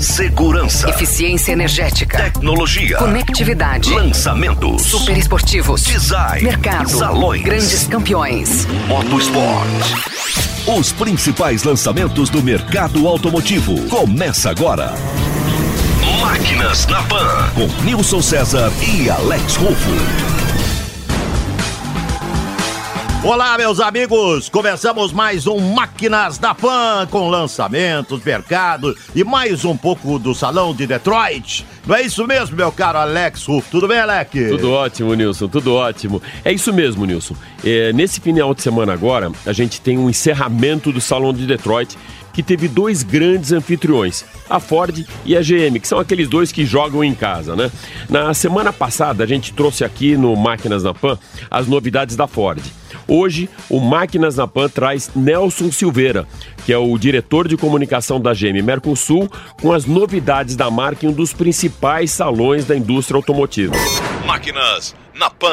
Segurança, Eficiência energética. tecnologia, Conectividade. lançamentos, Super esportivos. design, Mercado. salões, Grandes campeões. motosport. Os principais lançamentos do mercado automotivo. Começa agora. Máquinas na Pan, com Nilson César e Alex Rufo. Olá, meus amigos! Começamos mais um Máquinas da Pan com lançamentos, mercado e mais um pouco do Salão de Detroit. Não é isso mesmo, meu caro Alex Ruff? Tudo bem, Alex? Tudo ótimo, Nilson, tudo ótimo. É isso mesmo, Nilson. É, nesse final de semana agora, a gente tem um encerramento do Salão de Detroit, que teve dois grandes anfitriões, a Ford e a GM, que são aqueles dois que jogam em casa, né? Na semana passada, a gente trouxe aqui no Máquinas na Pan as novidades da Ford. Hoje, o Máquinas na Pan traz Nelson Silveira, que é o diretor de comunicação da GM Mercosul, com as novidades da marca em um dos principais salões da indústria automotiva. Máquinas na Pan.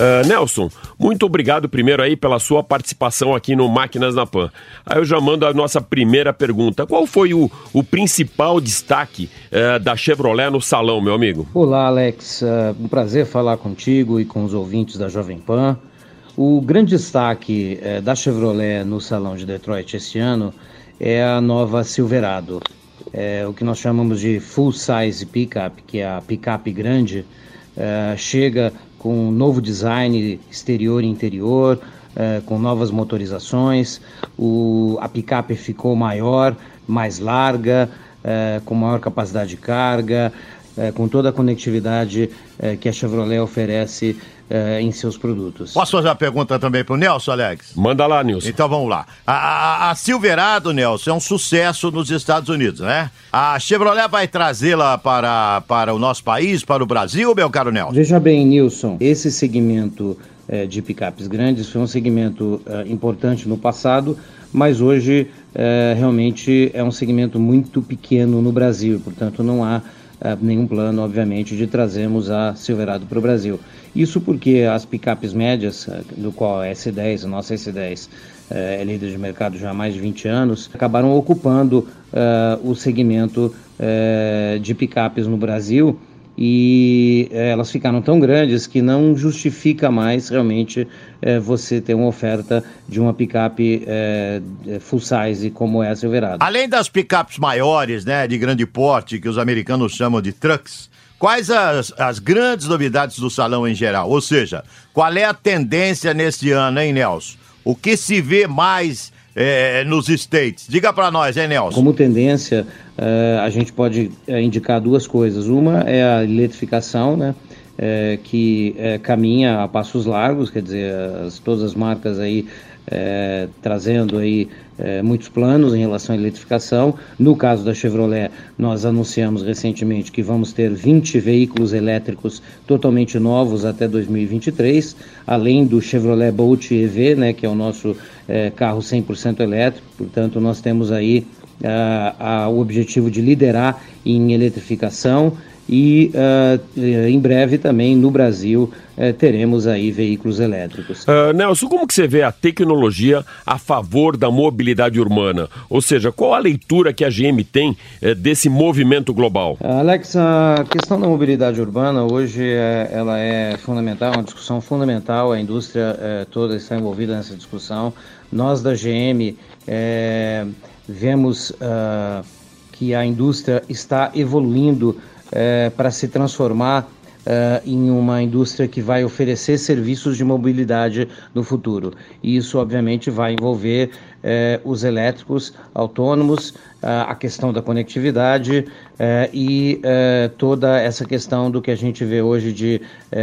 Ah, Nelson, muito obrigado primeiro aí pela sua participação aqui no Máquinas na Pan. Aí eu já mando a nossa primeira pergunta. Qual foi o, o principal destaque eh, da Chevrolet no salão, meu amigo? Olá, Alex. É um prazer falar contigo e com os ouvintes da Jovem Pan. O grande destaque eh, da Chevrolet no Salão de Detroit este ano é a nova Silverado. É o que nós chamamos de full size pickup, que é a picape grande, eh, chega com um novo design exterior e interior, eh, com novas motorizações. O, a picape ficou maior, mais larga, eh, com maior capacidade de carga, eh, com toda a conectividade que a Chevrolet oferece eh, em seus produtos. Posso fazer uma pergunta também pro Nelson, Alex? Manda lá, Nilson. Então vamos lá. A, a- a Silverado, Nelson, é um sucesso nos Estados Unidos, né? A Chevrolet vai trazê-la para, para o nosso país, para o Brasil, meu caro Nelson? Veja bem, Nilson, esse segmento eh, de picapes grandes foi um segmento eh, importante no passado, mas hoje eh, realmente é um segmento muito pequeno no Brasil, portanto não há eh, nenhum plano, obviamente, de trazermos a Silverado para o Brasil. Isso porque as picapes médias, eh, do qual a S10, a nossa S10, eh, é líder de mercado já há mais de 20 anos, acabaram ocupando eh, o segmento eh, de picapes no Brasil e elas ficaram tão grandes que não justifica mais realmente eh, você ter uma oferta de uma picape eh, full size como é a Silverado. Além das picapes maiores, né, de grande porte, que os americanos chamam de trucks, quais as, as grandes novidades do salão em geral? Ou seja, qual é a tendência nesse ano, hein, Nelson? O que se vê mais eh, nos States? Diga pra nós, hein, Nelson? Como tendência, eh, a gente pode eh, indicar duas coisas. Uma é a eletrificação, né? eh, que caminha a passos largos, quer dizer, as- todas as marcas aí eh, trazendo aí eh, muitos planos em relação à eletrificação. No caso da Chevrolet, nós anunciamos recentemente que vamos ter 20 veículos elétricos totalmente novos até 2023, além do Chevrolet Bolt EV, né, que é o nosso eh, carro 100% elétrico. Portanto, nós temos aí ah, ah, o objetivo de liderar em eletrificação e ah, eh, em breve também no Brasil eh, teremos aí veículos elétricos. Ah, Nelson, como que você vê a tecnologia a favor da mobilidade urbana? Ou seja, qual a leitura que a GM tem eh, desse movimento global? Alex, a questão da mobilidade urbana hoje é, ela é fundamental, uma discussão fundamental, a indústria toda está envolvida nessa discussão. Nós da GM vemos ah, que a indústria está evoluindo eh, para se transformar uh, em uma indústria que vai oferecer serviços de mobilidade no futuro. E isso, obviamente, vai envolver uh, os elétricos autônomos, a questão da conectividade e toda essa questão do que a gente vê hoje de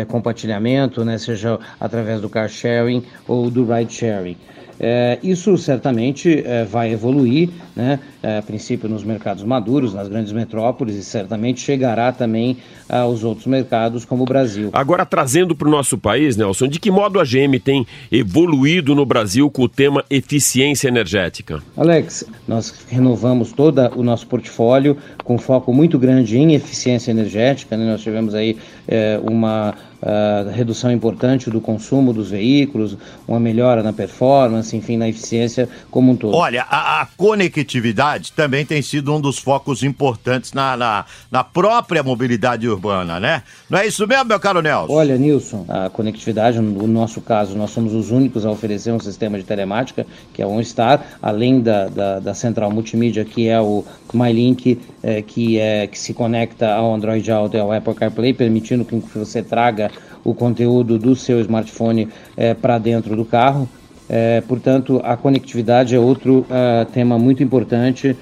compartilhamento, né, seja através do car sharing ou do ride sharing. É, isso certamente é, vai evoluir, né? É, a princípio nos mercados maduros, nas grandes metrópoles, e certamente chegará também aos outros mercados, como o Brasil. Agora, trazendo para o nosso país, Nelson, de que modo a GM tem evoluído no Brasil com o tema eficiência energética? Alex, nós renovamos todo o nosso portfólio com foco muito grande em eficiência energética, né? nós tivemos aí é, uma uh, redução importante do consumo dos veículos, uma melhora na performance, enfim, na eficiência como um todo. Olha, a, a conectividade também tem sido um dos focos importantes na, na, na, própria mobilidade urbana, né? Não é isso mesmo, meu caro Nelson? Olha, Nilson, a conectividade, no nosso caso, nós somos os únicos a oferecer um sistema de telemática, que é o OnStar, além da, da, da central multimídia, que é o MyLink, é, que, é, que se conecta ao Android Auto e ao Apple CarPlay, permitindo que você traga o conteúdo do seu smartphone é, para dentro do carro. É, portanto, a conectividade é outro uh, tema muito importante uh,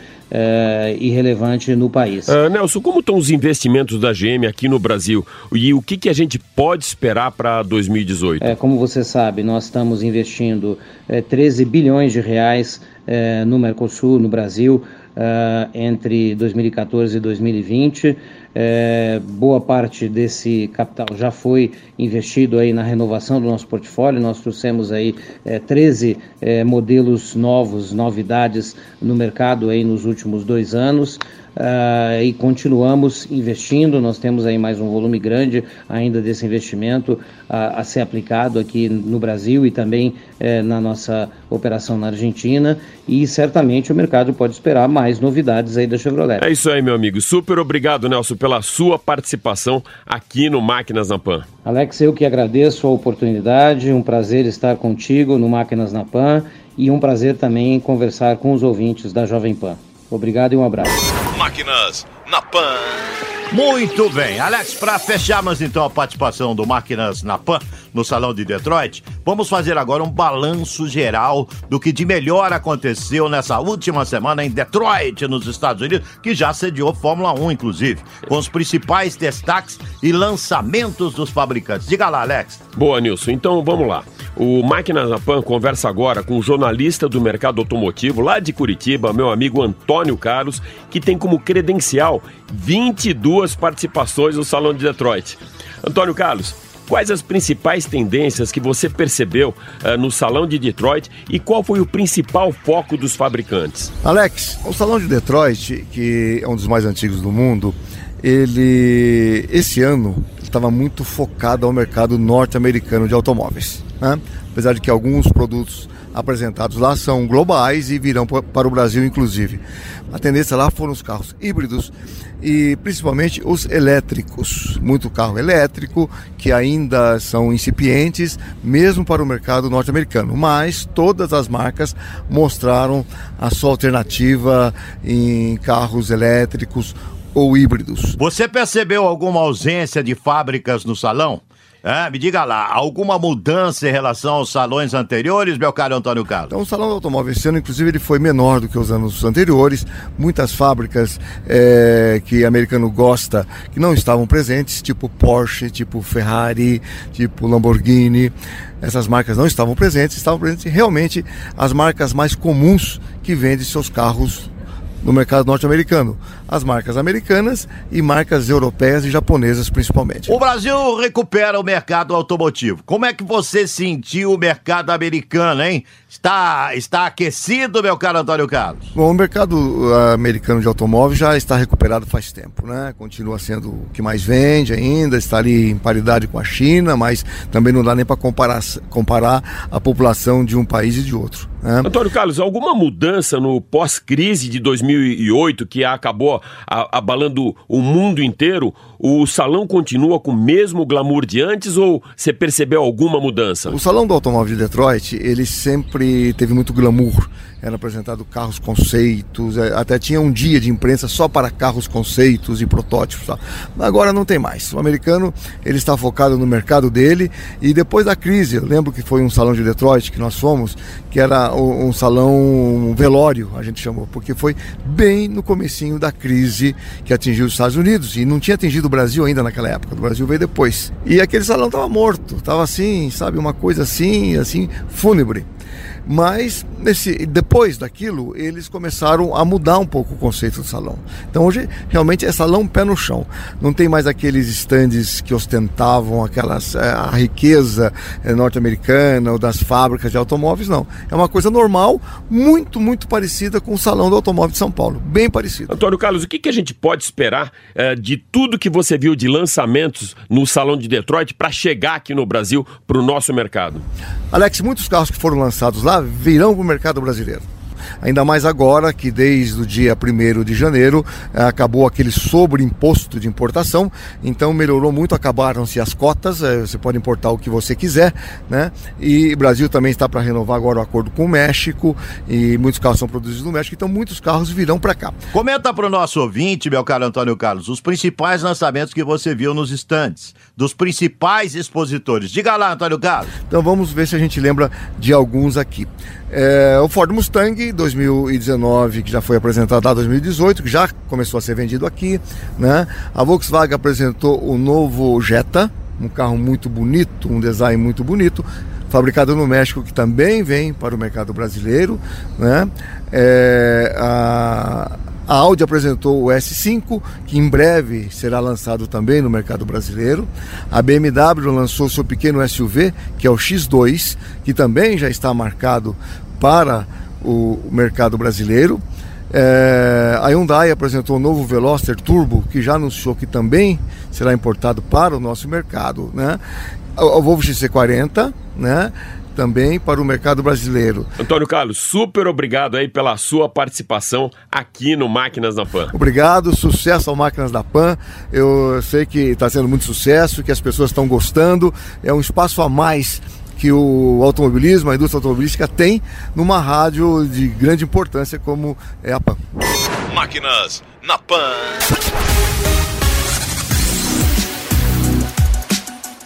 e relevante no país. Uh, Nelson, como estão os investimentos da GM aqui no Brasil e o que, que a gente pode esperar para 2018? É, como você sabe, nós estamos investindo 13 bilhões de reais no Mercosul, no Brasil, entre 2014 e 2020. É, boa parte desse capital já foi investido aí na renovação do nosso portfólio. Nós trouxemos aí é, 13 é, modelos novos, novidades no mercado aí nos últimos dois anos. Uh, e continuamos investindo. Nós temos aí mais um volume grande ainda desse investimento uh, a ser aplicado aqui no Brasil e também uh, na nossa operação na Argentina. E certamente o mercado pode esperar mais novidades aí da Chevrolet. É isso aí, meu amigo. Super obrigado, Nelson, pela sua participação aqui no Máquinas na Pan. Alex, eu que agradeço a oportunidade. Um prazer estar contigo no Máquinas na Pan e um prazer também conversar com os ouvintes da Jovem Pan. Obrigado e um abraço. Máquinas na Pan. Muito bem, Alex, para fecharmos então a participação do Máquinas na Pan no Salão de Detroit, vamos fazer agora um balanço geral do que de melhor aconteceu nessa última semana em Detroit, nos Estados Unidos, que já sediou Fórmula 1, inclusive, com os principais destaques e lançamentos dos fabricantes. Diga lá, Alex. Boa, Nilson. Então vamos lá. O Máquinas na Pan conversa agora com o jornalista do mercado automotivo lá de Curitiba, meu amigo Antônio Carlos, que tem como credencial 22 participações no Salão de Detroit. Antônio Carlos, quais as principais tendências que você percebeu uh, no Salão de Detroit e qual foi o principal foco dos fabricantes? Alex, o Salão de Detroit, que é um dos mais antigos do mundo, ele esse ano estava muito focado ao mercado norte-americano de automóveis. Né? Apesar de que alguns produtos apresentados lá são globais e virão para o Brasil, inclusive. A tendência lá foram os carros híbridos e principalmente os elétricos. Muito carro elétrico que ainda são incipientes, mesmo para o mercado norte-americano. Mas todas as marcas mostraram a sua alternativa em carros elétricos ou híbridos. Você percebeu alguma ausência de fábricas no salão? É, me diga lá, alguma mudança em relação aos salões anteriores, meu caro Antônio Carlos? Então, o Salão do Automóvel esse ano, inclusive, ele foi menor do que os anos anteriores. Muitas fábricas é, que americano gosta, que não estavam presentes, tipo Porsche, tipo Ferrari, tipo Lamborghini. Essas marcas não estavam presentes, estavam presentes realmente as marcas mais comuns que vendem seus carros no mercado norte-americano. As marcas americanas e marcas europeias e japonesas principalmente. O Brasil recupera o mercado automotivo. Como é que você sentiu o mercado americano, hein? Está, está aquecido, meu caro Antônio Carlos? Bom, o mercado uh, americano de automóvel já está recuperado faz tempo, né? Continua sendo o que mais vende ainda, está ali em paridade com a China, mas também não dá nem para comparar, comparar a população de um país e de outro. Né? Antônio Carlos, alguma mudança no pós-crise de 2000 2008, que acabou abalando o mundo inteiro, o salão continua com o mesmo glamour de antes ou você percebeu alguma mudança? O Salão do Automóvel de Detroit, ele sempre teve muito glamour. Era apresentado carros conceitos, eh, até tinha um dia de imprensa só para carros conceitos e protótipos. tá? Agora não tem mais. O americano, ele está focado no mercado dele e depois da crise, eu lembro que foi um salão de Detroit que nós fomos, que era um, um salão um velório, a gente chamou, porque foi bem no comecinho da crise que atingiu os Estados Unidos e não tinha atingido o Brasil ainda naquela época. O Brasil veio depois. E aquele salão estava morto, estava assim, sabe, uma coisa assim, assim, fúnebre. Mas nesse, depois daquilo, eles começaram a mudar um pouco o conceito do salão. Então hoje realmente é salão pé no chão. Não tem mais aqueles estandes que ostentavam aquelas, eh, a riqueza eh, norte-americana ou das fábricas de automóveis, não. É uma coisa normal, muito, muito parecida com o salão do automóvel de São Paulo. Bem parecida. Antônio Carlos, o que, que a gente pode esperar eh, de tudo que você viu de lançamentos no Salão de Detroit para chegar aqui no Brasil para o nosso mercado? Alex, muitos carros que foram lançados lá virão para o mercado brasileiro. Ainda mais agora que desde o dia 1 de janeiro eh, acabou aquele sobreimposto de importação, então melhorou muito, acabaram-se as cotas, eh, você pode importar o que você quiser, né? E o Brasil também está para renovar agora o acordo com o México e muitos carros são produzidos no México, então muitos carros virão para cá. Comenta pro nosso ouvinte, meu caro Antônio Carlos, os principais lançamentos que você viu nos estandes, dos principais expositores. Diga lá, Antônio Carlos. Então vamos ver se a gente lembra de alguns aqui. É, o Ford Mustang 2019, que já foi apresentado lá em 2018, que já começou a ser vendido aqui. Né? A Volkswagen apresentou o novo Jetta, um carro muito bonito, um design muito bonito, fabricado no México, que também vem para o mercado brasileiro. Né? É, a, Audi apresentou o S5, que em breve será lançado também no mercado brasileiro. A BMW lançou seu pequeno SUV, que é o X2, que também já está marcado para o mercado brasileiro. É, a Hyundai apresentou o novo Veloster Turbo, que já anunciou que também será importado para o nosso mercado. Né? O, o Volvo XC40, né? Também para o mercado brasileiro. Antônio Carlos, super obrigado aí pela sua participação aqui no Máquinas na Pan. Obrigado, sucesso ao Máquinas da Pan. Eu sei que está sendo muito sucesso, que as pessoas estão gostando. É um espaço a mais que o automobilismo, a indústria automobilística tem numa rádio de grande importância como é a Pan. Máquinas na Pan.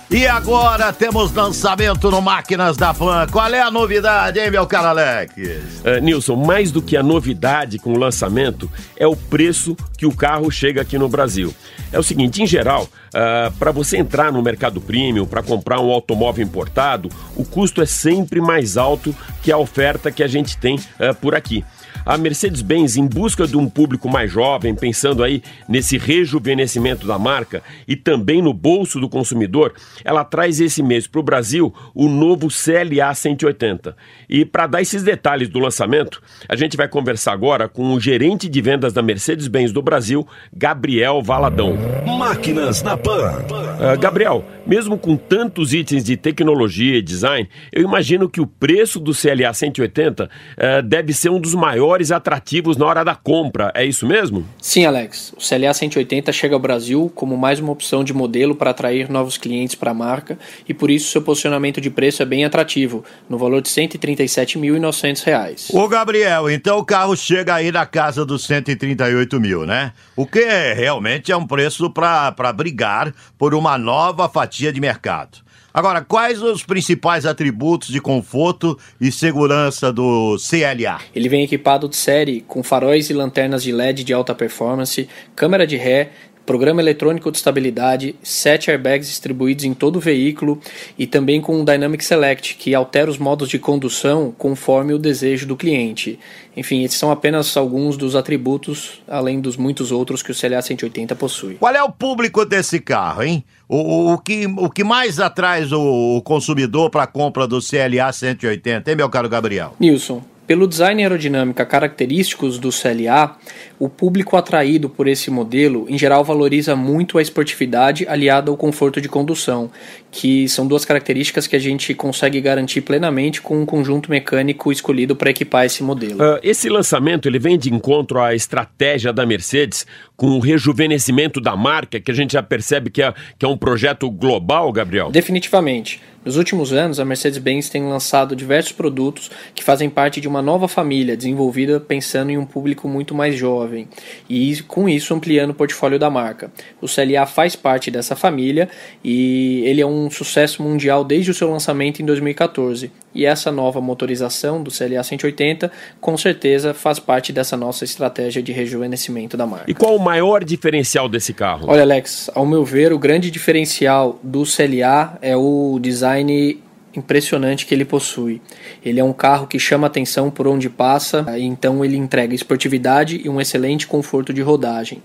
E agora temos lançamento no Máquinas da Pan. Qual é a novidade, hein, meu caro Alex? Uh, Nilson, mais do que a novidade com o lançamento, é o preço que o carro chega aqui no Brasil. É o seguinte, em geral, uh, para você entrar no mercado premium, para comprar um automóvel importado, o custo é sempre mais alto que a oferta que a gente tem uh, por aqui. A Mercedes-Benz, em busca de um público mais jovem, pensando aí nesse rejuvenescimento da marca e também no bolso do consumidor, ela traz esse mês para o Brasil o novo CLA 180. E para dar esses detalhes do lançamento, a gente vai conversar agora com o gerente de vendas da Mercedes-Benz do Brasil, Gabriel Valadão. Máquinas na Pan. Uh, Gabriel, mesmo com tantos itens de tecnologia e design, eu imagino que o preço do CLA 180 uh, deve ser um dos maiores atrativos na hora da compra. É isso mesmo? Sim, Alex. O CLA 180 chega ao Brasil como mais uma opção de modelo para atrair novos clientes para a marca e por isso seu posicionamento de preço é bem atrativo, no valor de R$ 137.900. Ô, Gabriel, então o carro chega aí na casa dos 138 mil, né? O que realmente é um preço para brigar por uma nova fatia de mercado. Agora, quais os principais atributos de conforto e segurança do CLA? Ele vem equipado de série com faróis e lanternas de LED de alta performance, câmera de ré, programa eletrônico de estabilidade, sete airbags distribuídos em todo o veículo e também com um Dynamic Select, que altera os modos de condução conforme o desejo do cliente. Enfim, esses são apenas alguns dos atributos, além dos muitos outros que o CLA 180 possui. Qual é o público desse carro, hein? O, o, que, o que mais atrai o, o consumidor para a compra do CLA 180, hein, meu caro Gabriel? Nilson, Pelo design aerodinâmica característicos do CLA, o público atraído por esse modelo, em geral, valoriza muito a esportividade aliada ao conforto de condução, que são duas características que a gente consegue garantir plenamente com um conjunto mecânico escolhido para equipar esse modelo. Uh, esse lançamento ele vem de encontro à estratégia da Mercedes com o rejuvenescimento da marca, que a gente já percebe que é, que é um projeto global, Gabriel? Definitivamente. Nos últimos anos, a Mercedes-Benz tem lançado diversos produtos que fazem parte de uma nova família desenvolvida pensando em um público muito mais jovem e com isso ampliando o portfólio da marca. O CLA faz parte dessa família e ele é um sucesso mundial desde o seu lançamento em 2014. E essa nova motorização do CLA 180 com certeza faz parte dessa nossa estratégia de rejuvenescimento da marca. E qual maior diferencial desse carro? Olha, Alex, ao meu ver, o grande diferencial do CLA é o design impressionante que ele possui. Ele é um carro que chama atenção por onde passa, então ele entrega esportividade e um excelente conforto de rodagem.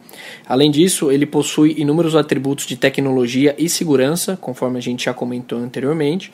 Além disso, ele possui inúmeros atributos de tecnologia e segurança, conforme a gente já comentou anteriormente.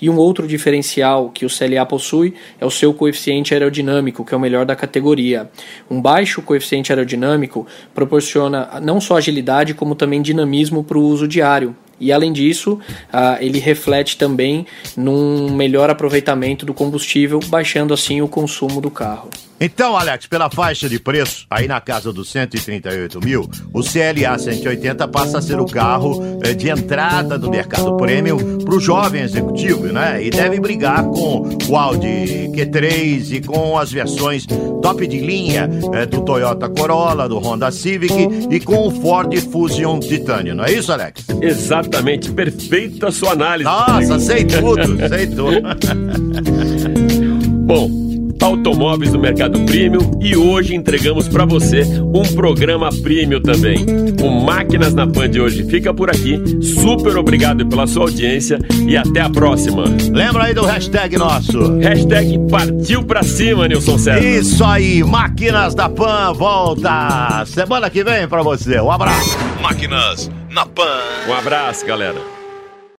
E um outro diferencial que o CLA possui é o seu coeficiente aerodinâmico, que é o melhor da categoria. Um baixo coeficiente aerodinâmico proporciona não só agilidade, como também dinamismo para o uso diário, e além disso, uh, ele reflete também num melhor aproveitamento do combustível, baixando assim o consumo do carro. Então, Alex, pela faixa de preço, aí na casa dos 138 mil, o CLA 180 passa a ser o carro eh, de entrada do mercado premium para o jovem executivo, né? E deve brigar com o Audi Q3 e com as versões top de linha eh, do Toyota Corolla, do Honda Civic e com o Ford Fusion Titanium, não é isso, Alex? Exatamente, perfeita sua análise. Nossa, sei tudo, sei tudo. Bom, automóveis do mercado premium e hoje entregamos para você um programa premium também. O Máquinas na Pan de hoje fica por aqui. Super obrigado pela sua audiência e até a próxima. Lembra aí do hashtag nosso? Hashtag partiu pra cima, Nilson César. Isso aí, Máquinas da Pan volta semana que vem para você. Um abraço. Máquinas na Pan. Um abraço, galera.